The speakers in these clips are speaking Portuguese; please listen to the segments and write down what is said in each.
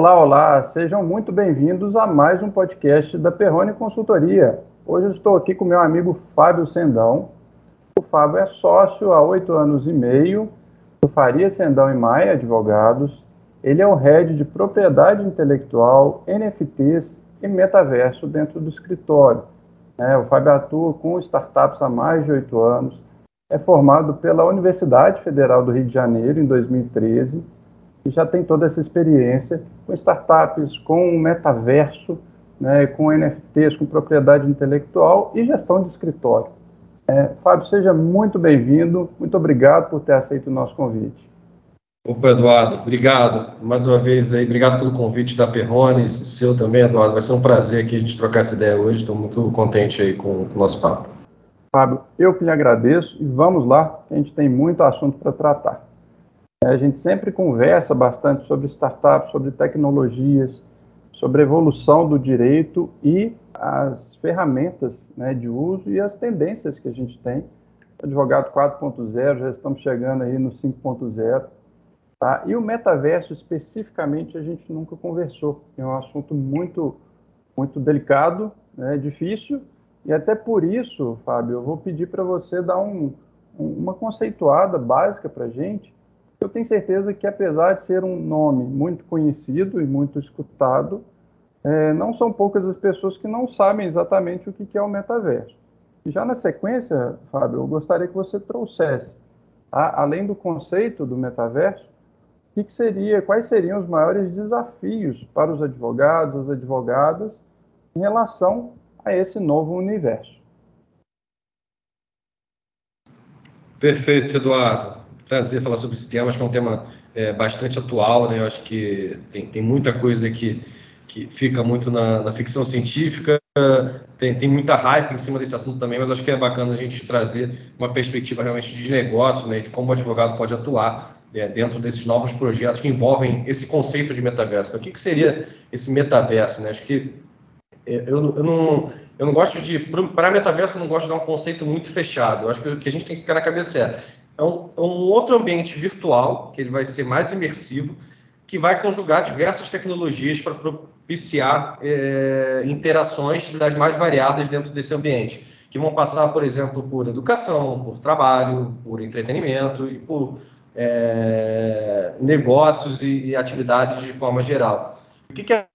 Olá, olá, sejam muito bem-vindos a mais um podcast da Perrone Consultoria. Hoje eu estou aqui com meu amigo Fábio Sendão. O Fábio é sócio há oito anos e meio do Faria Sendão e Maia Advogados. Ele é o head de propriedade intelectual, NFTs e metaverso dentro do escritório. É, o Fábio atua com startups há mais de oito anos. É formado pela Universidade Federal do Rio de Janeiro em 2013 e já tem toda essa experiência com startups, com metaverso, né, com NFTs, com propriedade intelectual e gestão de escritório. É, Fábio, seja muito bem-vindo, muito obrigado por ter aceito o nosso convite. Opa, Eduardo, obrigado mais uma vez aí, obrigado pelo convite da Perrone, seu também, Eduardo, vai ser um prazer aqui a gente trocar essa ideia hoje, estou muito contente aí com, com o nosso papo. Fábio, eu que lhe agradeço e vamos lá, que a gente tem muito assunto para tratar. A gente sempre conversa bastante sobre startups, sobre tecnologias, sobre evolução do direito e as ferramentas né, de uso e as tendências que a gente tem. Advogado 4.0, já estamos chegando aí no 5.0. Tá? E o metaverso, especificamente, a gente nunca conversou. É um assunto muito, muito delicado, né, difícil, e até por isso, Fábio, eu vou pedir para você dar um, uma conceituada básica para a gente, eu tenho certeza que, apesar de ser um nome muito conhecido e muito escutado, é, não são poucas as pessoas que não sabem exatamente o que é o metaverso. E já na sequência, Fábio, eu gostaria que você trouxesse, a, além do conceito do metaverso, que, que seria, quais seriam os maiores desafios para os advogados, as advogadas, em relação a esse novo universo. Perfeito, Eduardo prazer falar sobre esse tema, acho que é um tema é, bastante atual, né? Eu acho que tem, tem muita coisa que, que fica muito na, na ficção científica, tem, tem muita hype em cima desse assunto também, mas acho que é bacana a gente trazer uma perspectiva realmente de negócio, né? De como o advogado pode atuar é, dentro desses novos projetos que envolvem esse conceito de metaverso. O que, que seria esse metaverso, né? Acho que é, eu, eu não eu não gosto de para metaverso eu não gosto de dar um conceito muito fechado. Eu acho que o que a gente tem que ficar na cabeça é é um, é um outro ambiente virtual, que ele vai ser mais imersivo, que vai conjugar diversas tecnologias para propiciar é, interações das mais variadas dentro desse ambiente, que vão passar, por exemplo, por educação, por trabalho, por entretenimento e por é, negócios e, e, atividades de forma geral. O que, que, é,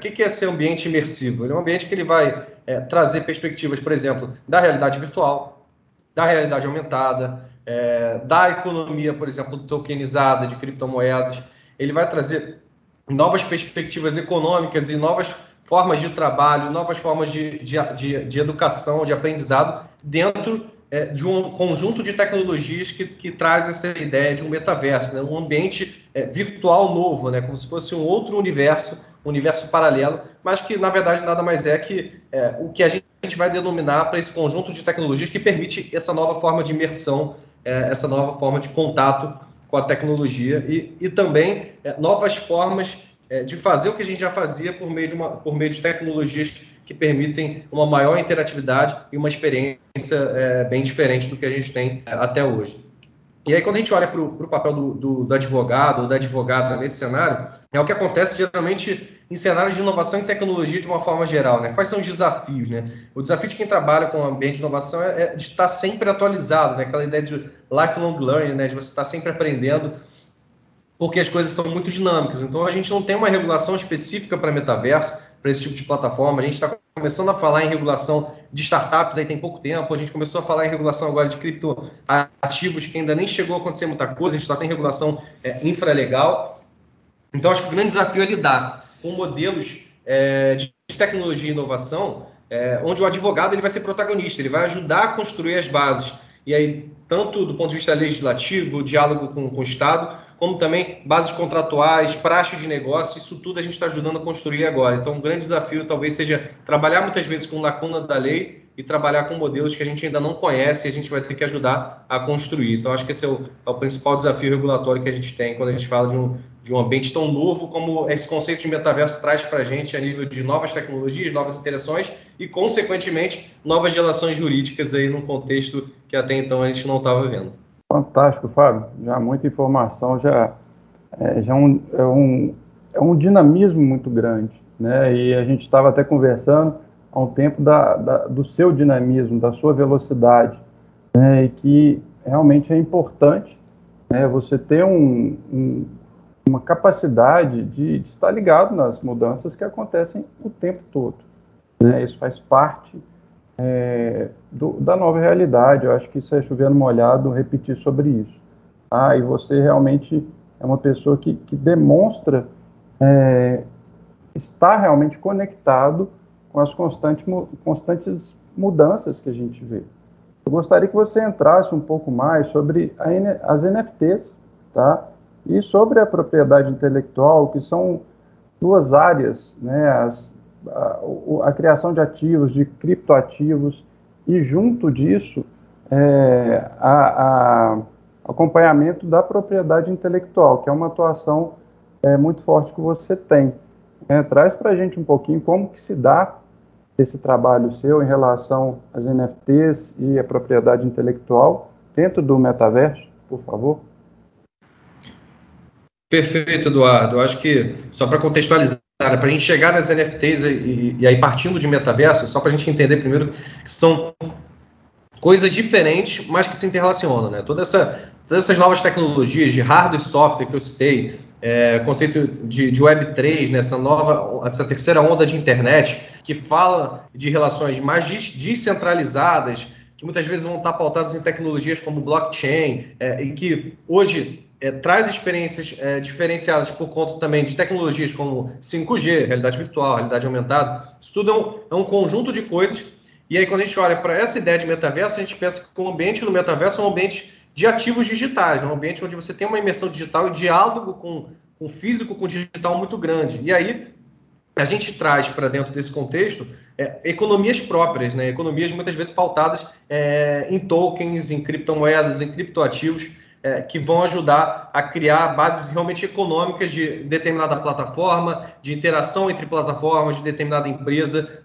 que, que é esse ambiente imersivo? Ele é um ambiente que ele vai é, trazer perspectivas, por exemplo, da realidade virtual, da realidade aumentada, é, da economia, por exemplo, tokenizada de criptomoedas. Ele vai trazer novas perspectivas econômicas e novas formas de trabalho, novas formas de, de, de, de educação, de aprendizado, dentro é, de um conjunto de tecnologias que, que traz essa ideia de um metaverso, né? um ambiente é, virtual novo, né? como se fosse um outro universo, um universo paralelo, mas que na verdade nada mais é que é, o que a gente vai denominar para esse conjunto de tecnologias que permite essa nova forma de imersão é, essa nova forma de contato com a tecnologia e, e também é, novas formas é, de fazer o que a gente já fazia por meio, de uma, por meio de tecnologias que permitem uma maior interatividade e uma experiência é, bem diferente do que a gente tem é, até hoje. E aí, quando a gente olha para o papel do, do, do, advogado ou da advogada nesse cenário, é o que acontece geralmente em cenários de inovação e tecnologia de uma forma geral. Né? Quais são os desafios? Né? O desafio de quem trabalha com o ambiente de inovação é, é de estar sempre atualizado, né? aquela ideia de lifelong learning, né? de você estar sempre aprendendo, porque as coisas são muito dinâmicas. Então, a gente não tem uma regulação específica para metaverso, para esse tipo de plataforma. A gente está começando a falar em regulação de startups aí tem pouco tempo. A gente começou a falar em regulação agora de criptoativos, que ainda nem chegou a acontecer muita coisa. A gente só tem regulação é, infralegal. Então, acho que o grande desafio é lidar com modelos é, de tecnologia e inovação, é, onde o advogado ele vai ser protagonista, ele vai ajudar a construir as bases. E aí, tanto do ponto de vista legislativo, diálogo com, com o Estado, como também bases contratuais, praxe de negócio, isso tudo a gente está ajudando a construir agora. Então, um grande desafio talvez seja trabalhar muitas vezes com lacuna da lei e trabalhar com modelos que a gente ainda não conhece e a gente vai ter que ajudar a construir. Então, acho que esse é o, é o principal desafio regulatório que a gente tem quando a gente fala de um, de um ambiente tão novo como esse conceito de metaverso traz para a gente a nível de novas tecnologias, novas interações e, consequentemente, novas relações jurídicas aí num contexto que até então a gente não estava vendo. Fantástico, Fábio. Já muita informação, já é, já um, é um é um dinamismo muito grande, né? E a gente estava até conversando um tempo da, da, do seu dinamismo, da sua velocidade, né? E que realmente é importante, né? Você ter um, um, uma capacidade de, de, estar ligado nas mudanças que acontecem o tempo todo, né? Isso faz parte é, do, da nova realidade. Eu acho que isso é chovendo molhado repetir sobre isso. Ah, e você realmente é uma pessoa que, que demonstra é, estar realmente conectado com as constantes, constantes mudanças que a gente vê. Eu gostaria que você entrasse um pouco mais sobre a, as NFTs, tá? E sobre a propriedade intelectual, que são duas áreas, né? As, a, a, criação de ativos, de criptoativos, e junto disso, é, a, a acompanhamento da propriedade intelectual, que é uma atuação é, muito forte que você tem. É, traz para a gente um pouquinho como que se dá esse trabalho seu em relação às NFTs e a propriedade intelectual dentro do metaverso, por favor. Perfeito, Eduardo. Eu acho que, só para contextualizar, para a gente chegar nas NFTs e, e aí partindo de metaverso, só para a gente entender primeiro que são coisas diferentes, mas que se interrelacionam, né? Toda essa, todas essas novas tecnologias de hardware e software que eu citei, é, conceito de, de Web3, né, essa nova, essa terceira onda de internet, que fala de relações mais descentralizadas, que muitas vezes vão estar pautadas em tecnologias como blockchain, é, e que hoje é, traz experiências é, diferenciadas por conta também de tecnologias como 5G, realidade virtual, realidade aumentada. Isso tudo é um, é um conjunto de coisas. E aí, quando a gente olha para essa ideia de metaverso, a gente pensa que o ambiente no metaverso é um ambiente de ativos digitais, um ambiente onde você tem uma imersão digital e diálogo com, com o físico, com o digital muito grande. E aí a gente traz para dentro desse contexto é, economias próprias, né? economias muitas vezes pautadas é, em tokens, em criptomoedas, em criptoativos, é, que vão ajudar a criar bases realmente econômicas de determinada plataforma, de interação entre plataformas, de determinada empresa.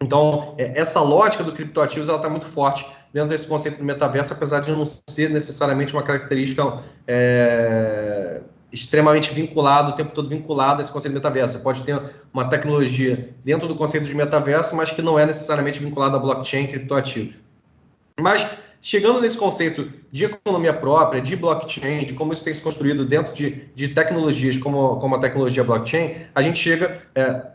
Então, é, essa lógica do criptoativos está muito forte dentro desse conceito do metaverso, apesar de não ser necessariamente uma característica é, extremamente vinculada, o tempo todo vinculada a esse conceito de metaverso. Pode ter uma tecnologia dentro do conceito de metaverso, mas que não é necessariamente vinculada a blockchain e criptoativos. Mas, chegando nesse conceito de economia própria, de blockchain, de como isso tem se construído dentro de, de tecnologias como, como a tecnologia blockchain, a gente chega é,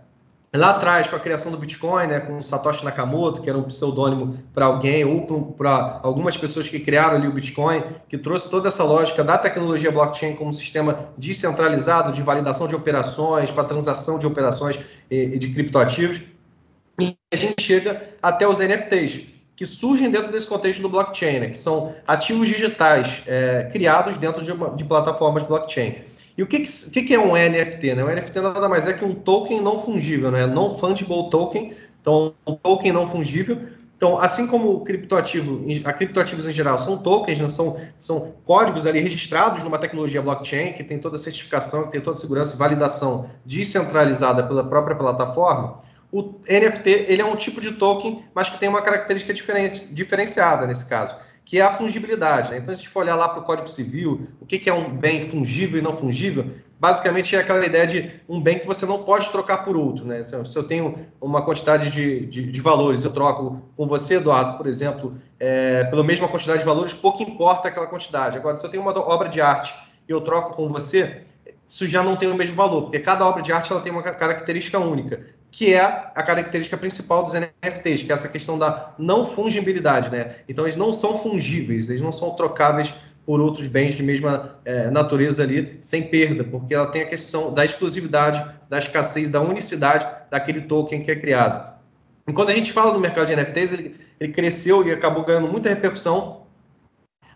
Lá atrás, com a criação do Bitcoin, né, com o Satoshi Nakamoto, que era um pseudônimo para alguém, ou para algumas pessoas que criaram ali o Bitcoin, que trouxe toda essa lógica da tecnologia blockchain como um sistema descentralizado de validação de operações, para transação de operações e, de criptoativos. E a gente chega até os NFTs, que surgem dentro desse contexto do blockchain, né, que são ativos digitais é, criados dentro de, uma, de plataformas blockchain. E o que, que, que é um NFT? Né? Um NFT nada mais é que um token não fungível, né? non-fungible token. Então, um token não fungível. Então, assim como o criptoativo, a criptoativos em geral são tokens, né? são, são códigos ali registrados numa tecnologia blockchain que tem toda a certificação, que tem toda a segurança e validação descentralizada pela própria plataforma. O NFT ele é um tipo de token, mas que tem uma característica diferente, diferenciada nesse caso que é a fungibilidade. Né? Então, se a gente for olhar lá para o Código Civil, o que, que é um bem fungível e não fungível, basicamente é aquela ideia de um bem que você não pode trocar por outro. Né? Se, eu tenho uma quantidade de, de, de valores, eu troco com você, Eduardo, por exemplo, é, pela mesma quantidade de valores, pouco importa aquela quantidade. Agora, se eu tenho uma obra de arte e eu troco com você, isso já não tem o mesmo valor, porque cada obra de arte ela tem uma característica única que é a característica principal dos NFTs, que é essa questão da não fungibilidade, né? Então eles não são fungíveis, eles não são trocáveis por outros bens de mesma é, natureza ali, sem perda, porque ela tem a questão da exclusividade, da escassez, da unicidade daquele token que é criado. E quando a gente fala do mercado de NFTs, ele, ele cresceu e acabou ganhando muita repercussão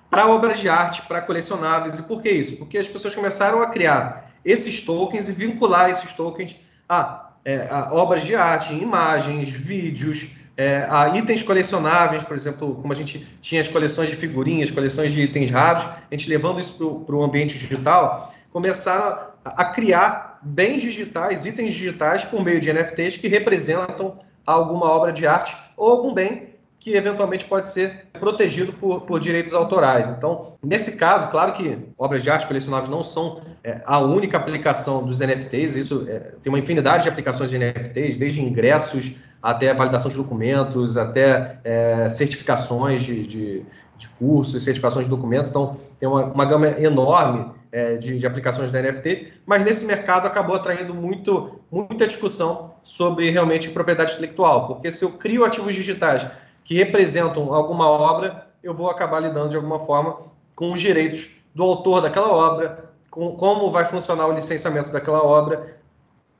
para obras de arte, para colecionáveis. E por que isso? Porque as pessoas começaram a criar esses tokens e vincular esses tokens a é, obras de arte, imagens, vídeos, é, a itens colecionáveis, por exemplo, como a gente tinha as coleções de figurinhas, coleções de itens raros, a gente levando isso para o ambiente digital, começaram a, a criar bens digitais, itens digitais por meio de NFTs que representam alguma obra de arte ou algum bem que eventualmente pode ser protegido por, por direitos autorais. Então, nesse caso, claro que obras de arte colecionáveis não são é, a única aplicação dos NFTs, isso é, tem uma infinidade de aplicações de NFTs, desde ingressos até validação de documentos, até é, certificações de, de, de, cursos, certificações de documentos. Então, tem uma, uma gama enorme é, de, de, aplicações da NFT, mas nesse mercado acabou atraindo muito, muita discussão sobre realmente propriedade intelectual, porque se eu crio ativos digitais que representam alguma obra, eu vou acabar lidando de alguma forma com os direitos do autor daquela obra, com como vai funcionar o licenciamento daquela obra.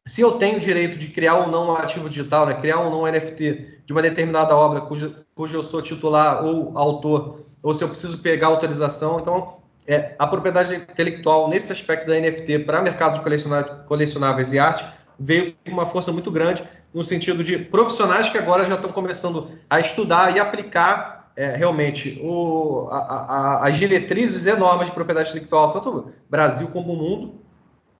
Se eu tenho direito de criar ou não um ativo digital, né, criar ou não um NFT de uma determinada obra cujo, cujo eu sou titular ou autor, ou se eu preciso pegar autorização. Então, é, a propriedade intelectual nesse aspecto da NFT para mercado de colecionáveis e arte veio com uma força muito grande no sentido de profissionais que agora já estão começando a estudar e aplicar é, realmente o, a, a, as diretrizes enormes de propriedade intelectual, tanto Brasil como o mundo,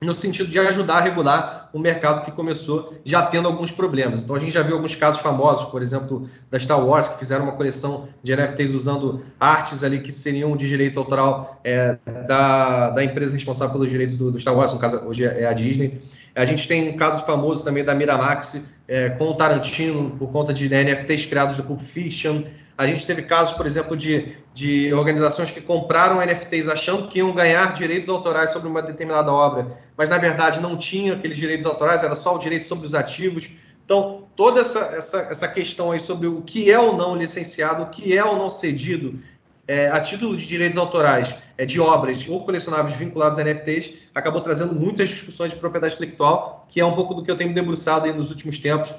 no sentido de ajudar a regular o mercado que começou já tendo alguns problemas. Então a gente já viu alguns casos famosos, por exemplo, da Star Wars, que fizeram uma coleção de NFTs usando artes ali que seriam de direito autoral é, da, da empresa responsável pelos direitos do, do, Star Wars, no caso hoje é a Disney. A gente tem um caso famoso também da Miramax é, com o Tarantino, por conta de NFTs criados do Pulp Fiction. A gente teve casos, por exemplo, de, de organizações que compraram NFTs achando que iam ganhar direitos autorais sobre uma determinada obra, mas na verdade não tinham aqueles direitos autorais, era só o direito sobre os ativos. Então, toda essa, essa, essa questão aí sobre o que é ou não licenciado, o que é ou não cedido é, a título de direitos autorais é, de obras ou colecionáveis vinculados a NFTs, acabou trazendo muitas discussões de propriedade intelectual, que é um pouco do que eu tenho debruçado nos últimos tempos,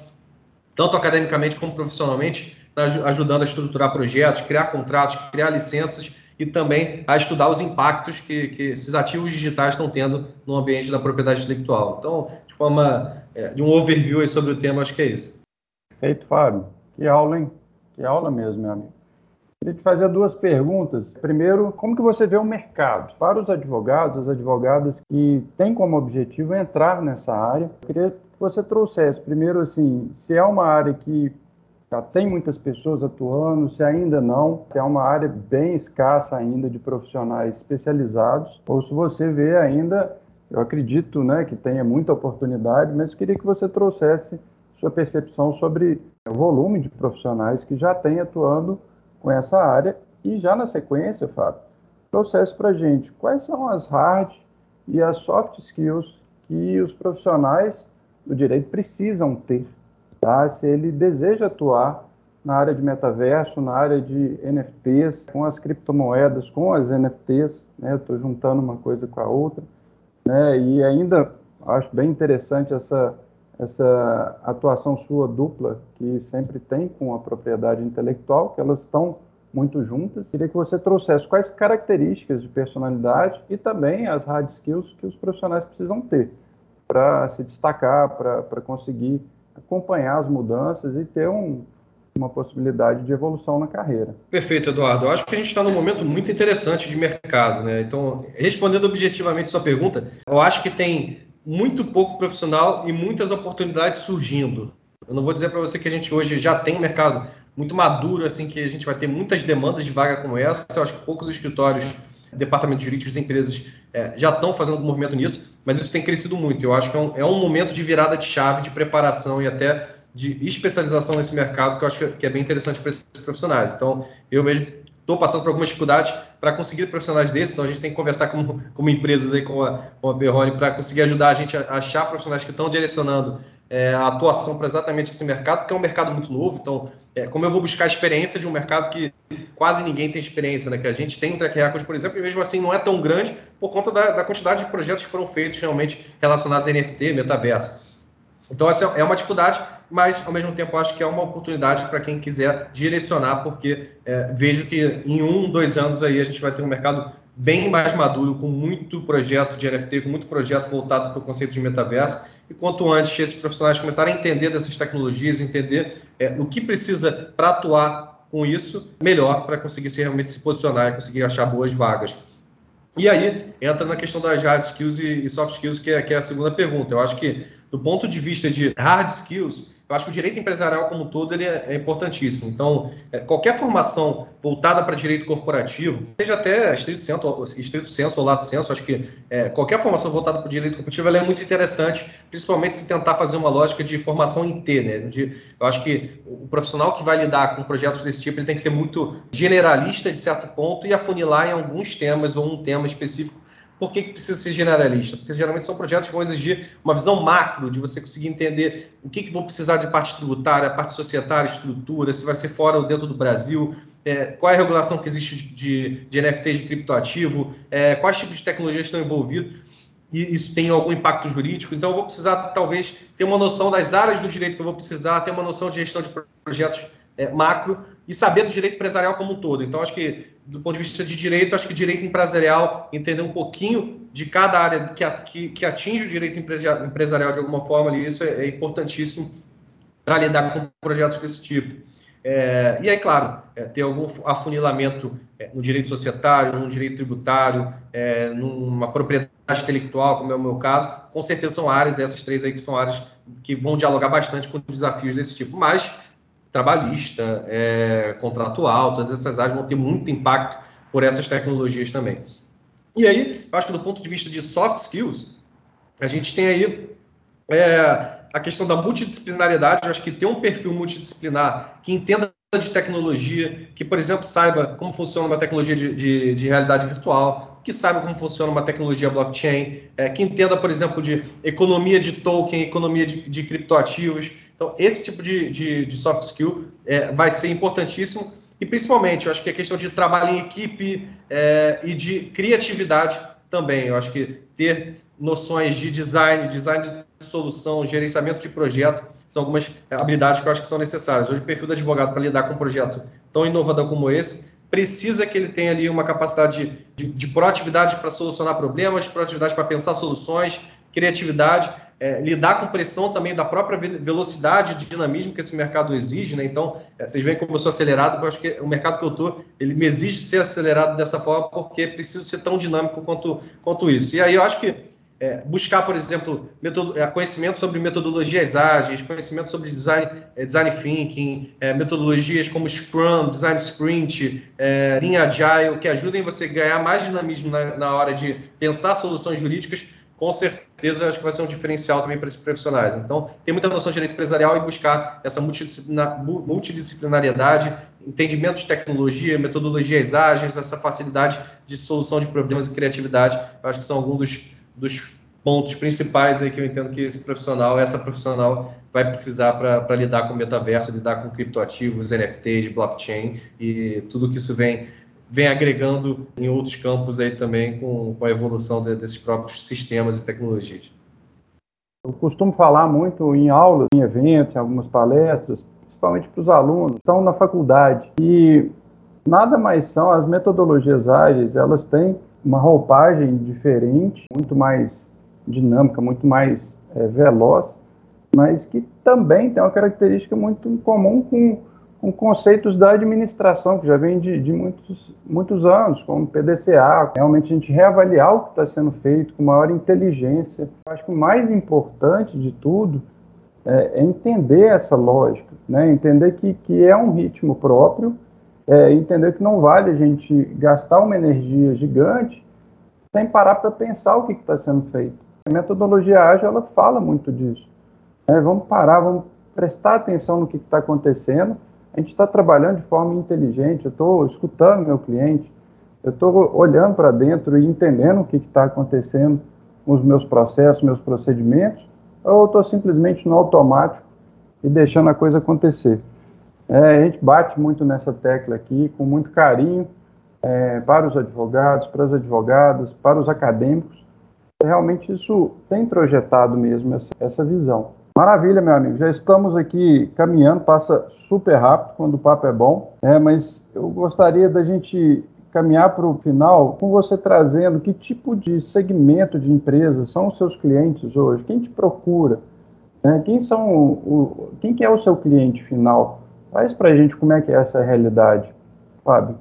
tanto academicamente como profissionalmente, ajudando a estruturar projetos, criar contratos, criar licenças e também a estudar os impactos que, que esses ativos digitais estão tendo no ambiente da propriedade intelectual. Então, de forma é, de um overview sobre o tema, acho que é isso. Perfeito, Fábio. Que aula, hein? Que aula mesmo, meu amigo. Queria te fazer duas perguntas. Primeiro, como que você vê o mercado? Para os advogados, as advogadas que têm como objetivo entrar nessa área, eu queria que você trouxesse, primeiro, assim, se é uma área que já tem muitas pessoas atuando, se ainda não, se é uma área bem escassa ainda de profissionais especializados, ou se você vê ainda, eu acredito né, que tenha muita oportunidade, mas queria que você trouxesse sua percepção sobre o volume de profissionais que já tem atuando com essa área e já na sequência, Fábio, trouxesse para a gente quais são as hard e as soft skills que os profissionais do direito precisam ter tá? se ele deseja atuar na área de metaverso, na área de NFTs, com as criptomoedas, com as NFTs, né? Estou juntando uma coisa com a outra, né? E ainda acho bem interessante essa essa atuação sua dupla que sempre tem com a propriedade intelectual, que elas estão muito juntas. Queria que você trouxesse quais características de personalidade e também as hard skills que os profissionais precisam ter para se destacar, para conseguir acompanhar as mudanças e ter um, uma possibilidade de evolução na carreira. Perfeito, Eduardo. Eu acho que a gente está num momento muito interessante de mercado, né? Então, respondendo objetivamente sua pergunta, eu acho que tem muito pouco profissional e muitas oportunidades surgindo. Eu não vou dizer para você que a gente hoje já tem um mercado muito maduro, assim, que a gente vai ter muitas demandas de vaga como essa. Eu acho que poucos escritórios, departamentos jurídicos e empresas é, já estão fazendo um movimento nisso, mas isso tem crescido muito. Eu acho que é um, é um, momento de virada de chave, de preparação e até de especialização nesse mercado, que eu acho que é bem interessante para esses profissionais. Então, eu mesmo estou passando por algumas dificuldades para conseguir profissionais desses, então a gente tem que conversar com, com empresas aí, com a, com a Perrone, para conseguir ajudar a gente a achar profissionais que estão direcionando é, a atuação para exatamente esse mercado, que é um mercado muito novo. Então, é, como eu vou buscar a experiência de um mercado que quase ninguém tem experiência, né? Que a gente tem um track record, por exemplo, e mesmo assim não é tão grande por conta da, da quantidade de projetos que foram feitos realmente relacionados a NFT, metaverso. Então, essa é uma dificuldade, mas ao mesmo tempo acho que é uma oportunidade para quem quiser direcionar, porque é, vejo que em um, dois anos aí a gente vai ter um mercado bem mais maduro, com muito projeto de NFT, com muito projeto voltado para o conceito de metaverso. E quanto antes esses profissionais começarem a entender dessas tecnologias, entender é, o que precisa para atuar com isso, melhor para conseguir se, realmente se posicionar e conseguir achar boas vagas. E aí entra na questão das hard skills e, soft skills, que é, que é a segunda pergunta. Eu acho que, do ponto de vista de hard skills, eu acho que o direito empresarial como um todo ele é, é importantíssimo. Então, é, qualquer formação voltada para direito corporativo, seja até estrito senso, estrito senso ou lato senso, acho que é, qualquer formação voltada para o direito corporativo é muito interessante, principalmente se tentar fazer uma lógica de formação em T. Né? De, eu acho que o profissional que vai lidar com projetos desse tipo ele tem que ser muito generalista de certo ponto e afunilar em alguns temas ou um tema específico por que, precisa ser generalista? Porque geralmente são projetos que vão exigir uma visão macro, de você conseguir entender o que, que vão precisar de parte tributária, parte societária, estrutura, se vai ser fora ou dentro do Brasil, é, qual é a regulação que existe de, de, de NFTs de criptoativo, é, quais tipos de tecnologias estão envolvidos, e isso tem algum impacto jurídico. Então, eu vou precisar, talvez, ter uma noção das áreas do direito que eu vou precisar, ter uma noção de gestão de projetos é, macro e saber do direito empresarial como um todo. Então, acho que, do ponto de vista de direito, acho que direito empresarial, entender um pouquinho de cada área que, que, que atinge o direito empresarial de alguma forma, ali, isso é, é importantíssimo para lidar com projetos desse tipo. É, e aí, claro, é, ter algum afunilamento é, no direito societário, no direito tributário, é, numa propriedade intelectual, como é o meu caso, com certeza são áreas, essas três aí que são áreas que vão dialogar bastante com desafios desse tipo. Mas trabalhista, é, contratual, todas essas áreas vão ter muito impacto por essas tecnologias também. E aí, acho que do ponto de vista de soft skills, a gente tem aí é, a questão da multidisciplinariedade. Eu acho que ter um perfil multidisciplinar que entenda de tecnologia, que, por exemplo, saiba como funciona uma tecnologia de, de, de realidade virtual, que saiba como funciona uma tecnologia blockchain, é, que entenda, por exemplo, de economia de token, economia de, de criptoativos. Então, esse tipo de, de, de soft skill é, vai ser importantíssimo e, principalmente, eu acho que a questão de trabalho em equipe é, e de criatividade também. Eu acho que ter noções de design, design de solução, gerenciamento de projeto, são algumas habilidades que eu acho que são necessárias. Hoje, o perfil do advogado para lidar com um projeto tão inovador como esse precisa que ele tenha ali uma capacidade de, de, de proatividade para solucionar problemas, proatividade para pensar soluções, criatividade é, lidar com pressão também da própria velocidade de dinamismo que esse mercado exige, né? Então, é, vocês veem como eu sou acelerado, eu acho que o mercado que eu estou, ele me exige ser acelerado dessa forma, porque preciso ser tão dinâmico quanto, quanto isso. E aí eu acho que é, buscar, por exemplo, metodo, é, conhecimento sobre metodologias ágeis, conhecimento sobre design, é, design thinking, é, metodologias como Scrum, Design Sprint, é, linha Agile, que ajudem você a ganhar mais dinamismo na, na hora de pensar soluções jurídicas com certeza acho que vai ser um diferencial também para esses profissionais. Então, tem muita noção de direito empresarial e buscar essa multidisciplinariedade, entendimento de tecnologia, metodologias ágeis, essa facilidade de solução de problemas e criatividade, acho que são alguns dos, dos pontos principais aí que eu entendo que esse profissional, essa profissional vai precisar para lidar com metaverso, lidar com criptoativos, NFTs, blockchain e tudo que isso vem vem agregando em outros campos aí também com, com a evolução de, desses próprios sistemas e tecnologias. Eu costumo falar muito em aulas, em eventos, em algumas palestras, principalmente para os alunos que estão na faculdade. E nada mais são as metodologias ágeis, elas têm uma roupagem diferente, muito mais dinâmica, muito mais é, veloz, mas que também tem uma característica muito comum com com conceitos da administração, que já vem de, de muitos, muitos anos, como PDCA, realmente a gente reavaliar o que está sendo feito com maior inteligência. Eu acho que o mais importante de tudo é, é entender essa lógica, né? entender que, que é um ritmo próprio, é, entender que não vale a gente gastar uma energia gigante sem parar para pensar o que está sendo feito. A metodologia ágil ela fala muito disso. Né? Vamos parar, vamos prestar atenção no que está acontecendo a gente está trabalhando de forma inteligente, eu estou escutando meu cliente, eu estou olhando para dentro e entendendo o que está acontecendo com os meus processos, meus procedimentos, ou eu estou simplesmente no automático e deixando a coisa acontecer. É, a gente bate muito nessa tecla aqui, com muito carinho, é, para os advogados, para as advogadas, para os acadêmicos. Realmente isso tem projetado mesmo essa, essa visão. Maravilha, meu amigo. Já estamos aqui caminhando, passa super rápido quando o papo é bom, é, mas eu gostaria da gente caminhar para o final com você trazendo que tipo de segmento de empresas são os seus clientes hoje, quem te procura, né? quem são o, quem que é o seu cliente final. Traz para a gente como é que é essa realidade, Fábio.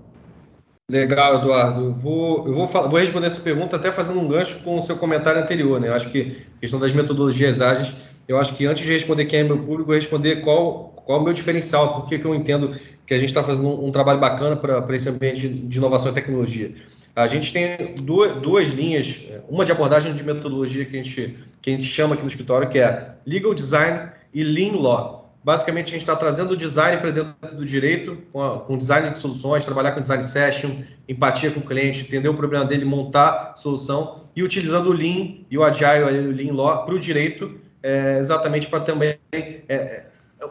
Legal, Eduardo. Eu vou, eu vou, falar, vou responder essa pergunta até fazendo um gancho com o seu comentário anterior. Né? Eu acho que a questão das metodologias ágeis eu acho que antes de responder quem é meu público, responder qual, qual é o meu diferencial, por que eu entendo que a gente está fazendo um, um, trabalho bacana para esse ambiente de, inovação e tecnologia. A gente tem duas, duas linhas, uma de abordagem de metodologia que a, gente, que a gente chama aqui no escritório, que é Legal Design e Lean Law. Basicamente, a gente está trazendo o design para dentro do direito, com, a, com design de soluções, trabalhar com design session, empatia com o cliente, entender o problema dele, montar solução, e utilizando o Lean e o Agile, o Lean Law, para o direito, é, exatamente para também é,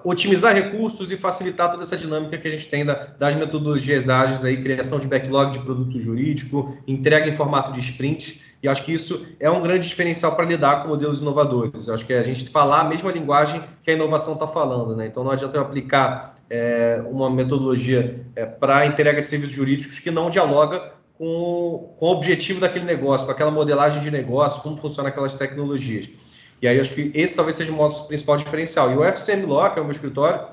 otimizar recursos e facilitar toda essa dinâmica que a gente tem da, das metodologias ágeis aí, criação de backlog de produto jurídico, entrega em formato de sprint, e acho que isso é um grande diferencial para lidar com modelos inovadores. Acho que é a gente falar a mesma linguagem que a inovação está falando, né? Então não adianta eu aplicar é, uma metodologia é, para entrega de serviços jurídicos que não dialoga com, com o objetivo daquele negócio, com aquela modelagem de negócio, como funcionam aquelas tecnologias. E aí acho que esse talvez seja o nosso principal diferencial. E o FCM Law, que é o meu escritório,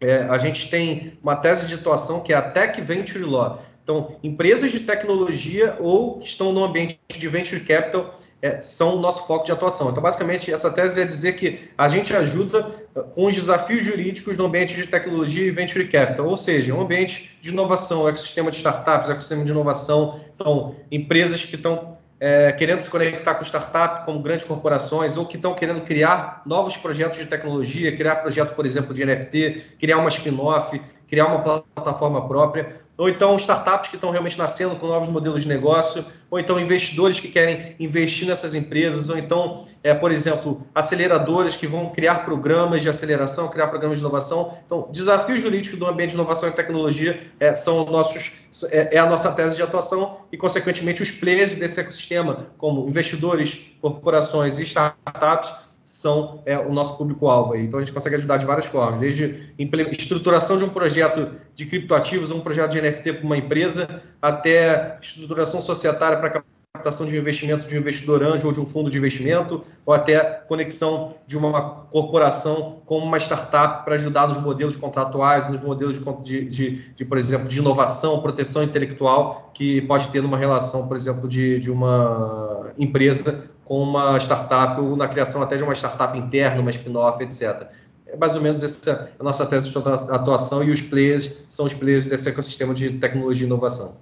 é, a gente tem uma tese de atuação que é a Tech Venture Law. Então, empresas de tecnologia ou que estão no ambiente de venture capital é, são o nosso foco de atuação. Então, basicamente, essa tese é dizer que a gente ajuda é, com os desafios jurídicos no ambiente de tecnologia e venture capital, ou seja, um ambiente de inovação, ecossistema de startups, ecossistema de inovação, então, empresas que estão é, querendo se conectar com startup, como grandes corporações, ou que estão querendo criar novos projetos de tecnologia, criar projeto, por exemplo, de NFT, criar uma spin-off, criar uma plataforma própria, ou então startups que estão realmente nascendo com novos modelos de negócio, ou então investidores que querem investir nessas empresas, ou então, é, por exemplo, aceleradoras que vão criar programas de aceleração, criar programas de inovação. Então, desafios jurídicos do ambiente de inovação e tecnologia é, são nossos, é, é, a nossa tese de atuação e, consequentemente, os players desse ecossistema, como investidores, corporações e startups, são é, o nosso público-alvo. Então, a gente consegue ajudar de várias formas, desde estruturação de um projeto de criptoativos, um projeto de NFT para uma empresa, até estruturação societária para captação de investimento de um investidor anjo ou de um fundo de investimento, ou até conexão de uma corporação com uma startup para ajudar nos modelos contratuais, nos modelos de, de, de, de, por exemplo, de inovação, proteção intelectual, que pode ter numa relação, por exemplo, de, de uma empresa com uma startup, ou na criação até de uma startup interna, uma spin-off, etc. É mais ou menos essa a nossa tese de atuação e os players são os players desse ecossistema de tecnologia e inovação.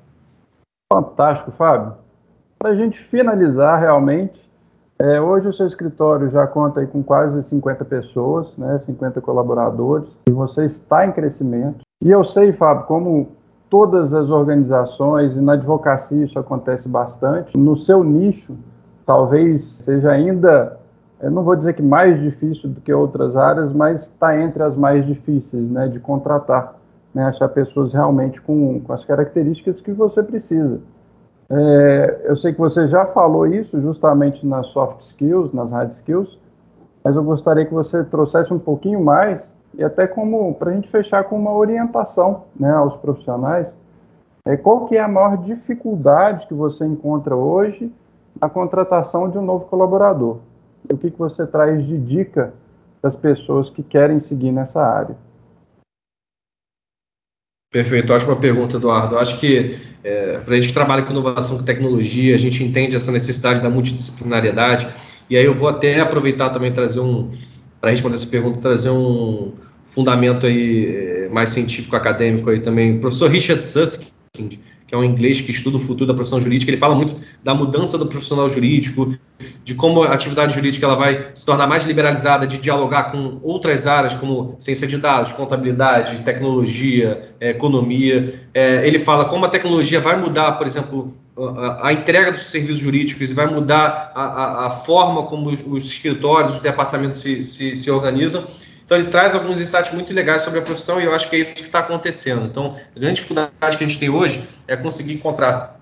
Fantástico, Fábio. Para a gente finalizar realmente, é, hoje o seu escritório já conta com quase 50 pessoas, né, 50 colaboradores, e você está em crescimento. E eu sei, Fábio, como todas as organizações, e na advocacia isso acontece bastante, no seu nicho, talvez seja ainda, eu não vou dizer que mais difícil do que outras áreas, mas está entre as mais difíceis né, de contratar, né, achar pessoas realmente com, com as características que você precisa. É, eu sei que você já falou isso justamente nas soft skills, nas hard skills, mas eu gostaria que você trouxesse um pouquinho mais e até como para a gente fechar com uma orientação né, aos profissionais. É, qual que é a maior dificuldade que você encontra hoje a contratação de um novo colaborador. O que, que você traz de dica das pessoas que querem seguir nessa área? Perfeito, ótima pergunta, Eduardo. Eu acho que é, para a gente que trabalha com inovação, com tecnologia, a gente entende essa necessidade da multidisciplinariedade. E aí eu vou até aproveitar também trazer um, para responder essa pergunta, trazer um fundamento aí é, mais científico acadêmico aí também. O professor Richard Susskind, que é um inglês que estuda o futuro da profissão jurídica, ele fala muito da mudança do profissional jurídico, de como a atividade jurídica ela vai se tornar mais liberalizada, de dialogar com outras áreas como ciência de dados, contabilidade, tecnologia, é, economia. É, ele fala como a tecnologia vai mudar, por exemplo, a, entrega dos serviços jurídicos e vai mudar a, a, a forma como os, os, escritórios, os departamentos se, se, se organizam. Então, ele traz alguns insights muito legais sobre a profissão e eu acho que é isso que está acontecendo. Então, a grande dificuldade que a gente tem hoje é conseguir encontrar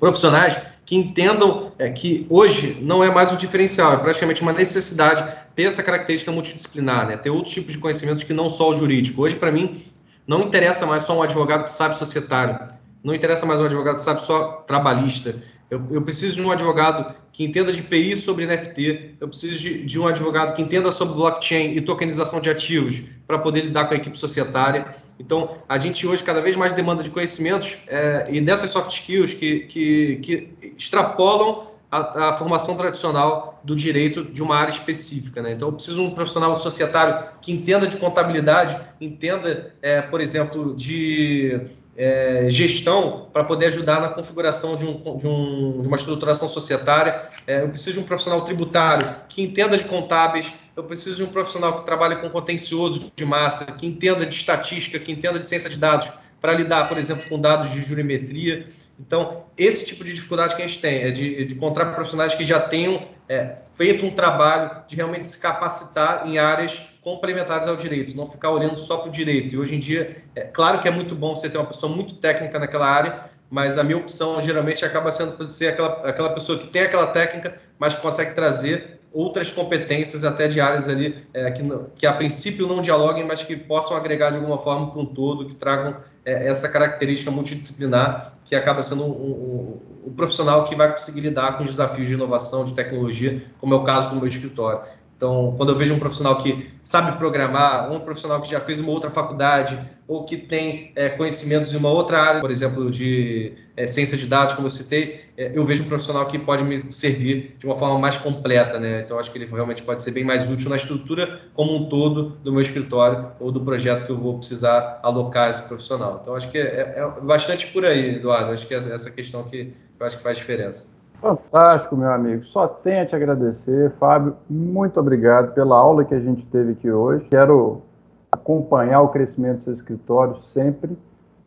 profissionais que entendam é, que hoje não é mais um diferencial, é praticamente uma necessidade ter essa característica multidisciplinar, né? ter outros tipos de conhecimentos que não só o jurídico. Hoje, para mim, não interessa mais só um advogado que sabe societário, não interessa mais um advogado que sabe só trabalhista. Eu, eu, preciso de um advogado que entenda de PI sobre NFT, eu preciso de, de, um advogado que entenda sobre blockchain e tokenização de ativos para poder lidar com a equipe societária. Então, a gente hoje cada vez mais demanda de conhecimentos é, e dessas soft skills que, que, que extrapolam a, a, formação tradicional do direito de uma área específica. Né? Então, eu preciso de um profissional societário que entenda de contabilidade, entenda, é, por exemplo, de é, gestão para poder ajudar na configuração de, um, de, um, de uma estruturação societária. É, eu preciso de um profissional tributário que entenda de contábeis. Eu preciso de um profissional que trabalhe com contencioso de massa, que entenda de estatística, que entenda de ciência de dados, para lidar, por exemplo, com dados de jurimetria. Então, esse tipo de dificuldade que a gente tem é de, de encontrar profissionais que já tenham é, feito um trabalho de realmente se capacitar em áreas complementares ao direito, não ficar olhando só para o direito. E hoje em dia, é claro que é muito bom você ter uma pessoa muito técnica naquela área, mas a minha opção geralmente acaba sendo ser aquela, aquela pessoa que tem aquela técnica, mas consegue trazer outras competências até de áreas ali é, que, que a princípio não dialoguem, mas que possam agregar de alguma forma para um todo, que tragam é, essa característica multidisciplinar que acaba sendo o um, um, um profissional que vai conseguir lidar com os desafios de inovação, de tecnologia, como é o caso do meu escritório. Então, quando eu vejo um profissional que sabe programar, um profissional que já fez uma outra faculdade, ou que tem é, conhecimentos de uma outra área, por exemplo, de é, ciência de dados, como eu citei, é, eu vejo um profissional que pode me servir de uma forma mais completa, né? Então, acho que ele realmente pode ser bem mais útil na estrutura como um todo do meu escritório ou do projeto que eu vou precisar alocar esse profissional. Então, acho que é, é bastante por aí, Eduardo. Acho que é essa questão que eu acho que faz diferença. Fantástico, meu amigo. Só tenho a te agradecer. Fábio, muito obrigado pela aula que a gente teve aqui hoje. Quero acompanhar o crescimento do seu escritório sempre,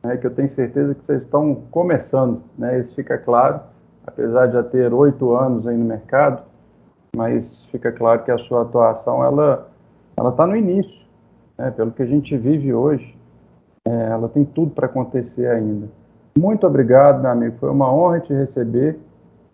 né, que eu tenho certeza que vocês estão começando, né, isso fica claro, apesar de já ter oito anos aí no mercado, mas fica claro que a sua atuação, ela está no início, né, pelo que a gente vive hoje, é, ela tem tudo para acontecer ainda. Muito obrigado, meu amigo, foi uma honra te receber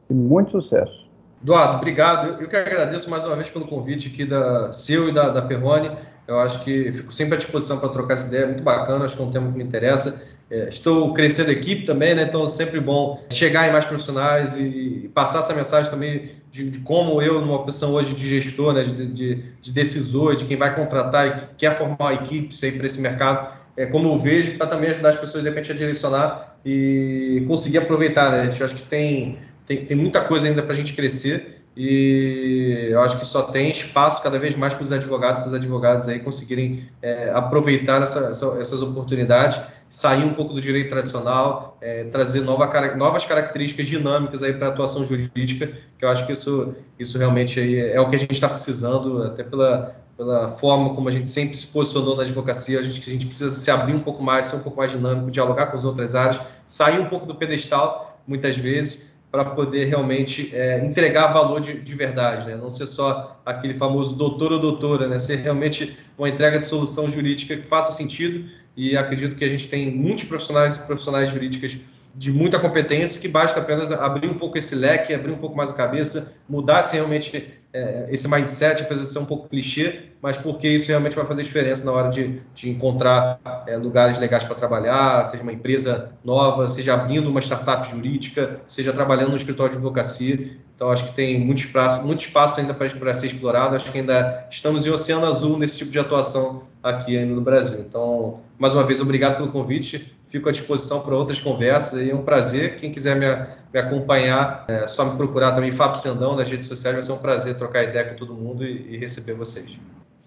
e muito sucesso. Eduardo, obrigado. Eu que agradeço mais uma vez pelo convite aqui da seu e da, da Perrone. Eu acho que fico sempre à disposição para trocar essa ideia, é muito bacana, acho que é um tema que me interessa. É, estou crescendo a equipe também, né? Então é sempre bom chegar em mais profissionais e, e passar essa mensagem também de, de, como eu, numa posição hoje de gestor, né? de, de, de decisor, de quem vai contratar e quer formar uma equipe para esse mercado, é, como eu vejo, para também ajudar as pessoas de repente a direcionar e conseguir aproveitar, né? A gente acho que tem tem, tem muita coisa ainda para a gente crescer e eu acho que só tem espaço cada vez mais para os advogados, para os advogados aí conseguirem é, aproveitar essa, essa, essas oportunidades, sair um pouco do direito tradicional, é, trazer nova, novas características dinâmicas aí para a atuação jurídica, que eu acho que isso, isso realmente é o que a gente está precisando, até pela, pela forma como a gente sempre se posicionou na advocacia, a gente, a gente precisa se abrir um pouco mais, ser um pouco mais dinâmico, dialogar com as outras áreas, sair um pouco do pedestal, muitas vezes, para poder realmente é, entregar valor de, de verdade, né? não ser só aquele famoso doutor ou doutora, né? ser realmente uma entrega de solução jurídica que faça sentido e acredito que a gente tem muitos profissionais e profissionais jurídicas de muita competência que basta apenas abrir um pouco esse leque, abrir um pouco mais a cabeça, mudar se realmente é, esse mindset, apesar de ser um pouco clichê, mas porque isso realmente vai fazer diferença na hora de, de encontrar é, lugares legais para trabalhar, seja uma empresa nova, seja abrindo uma startup jurídica, seja trabalhando no escritório de advocacia. Então, acho que tem muito espaço, muito espaço ainda para ser explorado. Acho que ainda estamos em oceano azul nesse tipo de atuação aqui ainda no Brasil. Então, mais uma vez, obrigado pelo convite. Fico à disposição para outras conversas. E é um prazer. Quem quiser me, me acompanhar, é só me procurar também, Fábio Sendão, nas redes sociais. Vai ser um prazer trocar ideia com todo mundo e, e receber vocês.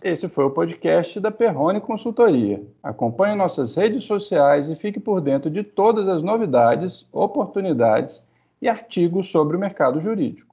Esse foi o podcast da Perrone Consultoria. Acompanhe nossas redes sociais e fique por dentro de todas as novidades, oportunidades e artigos sobre o mercado jurídico.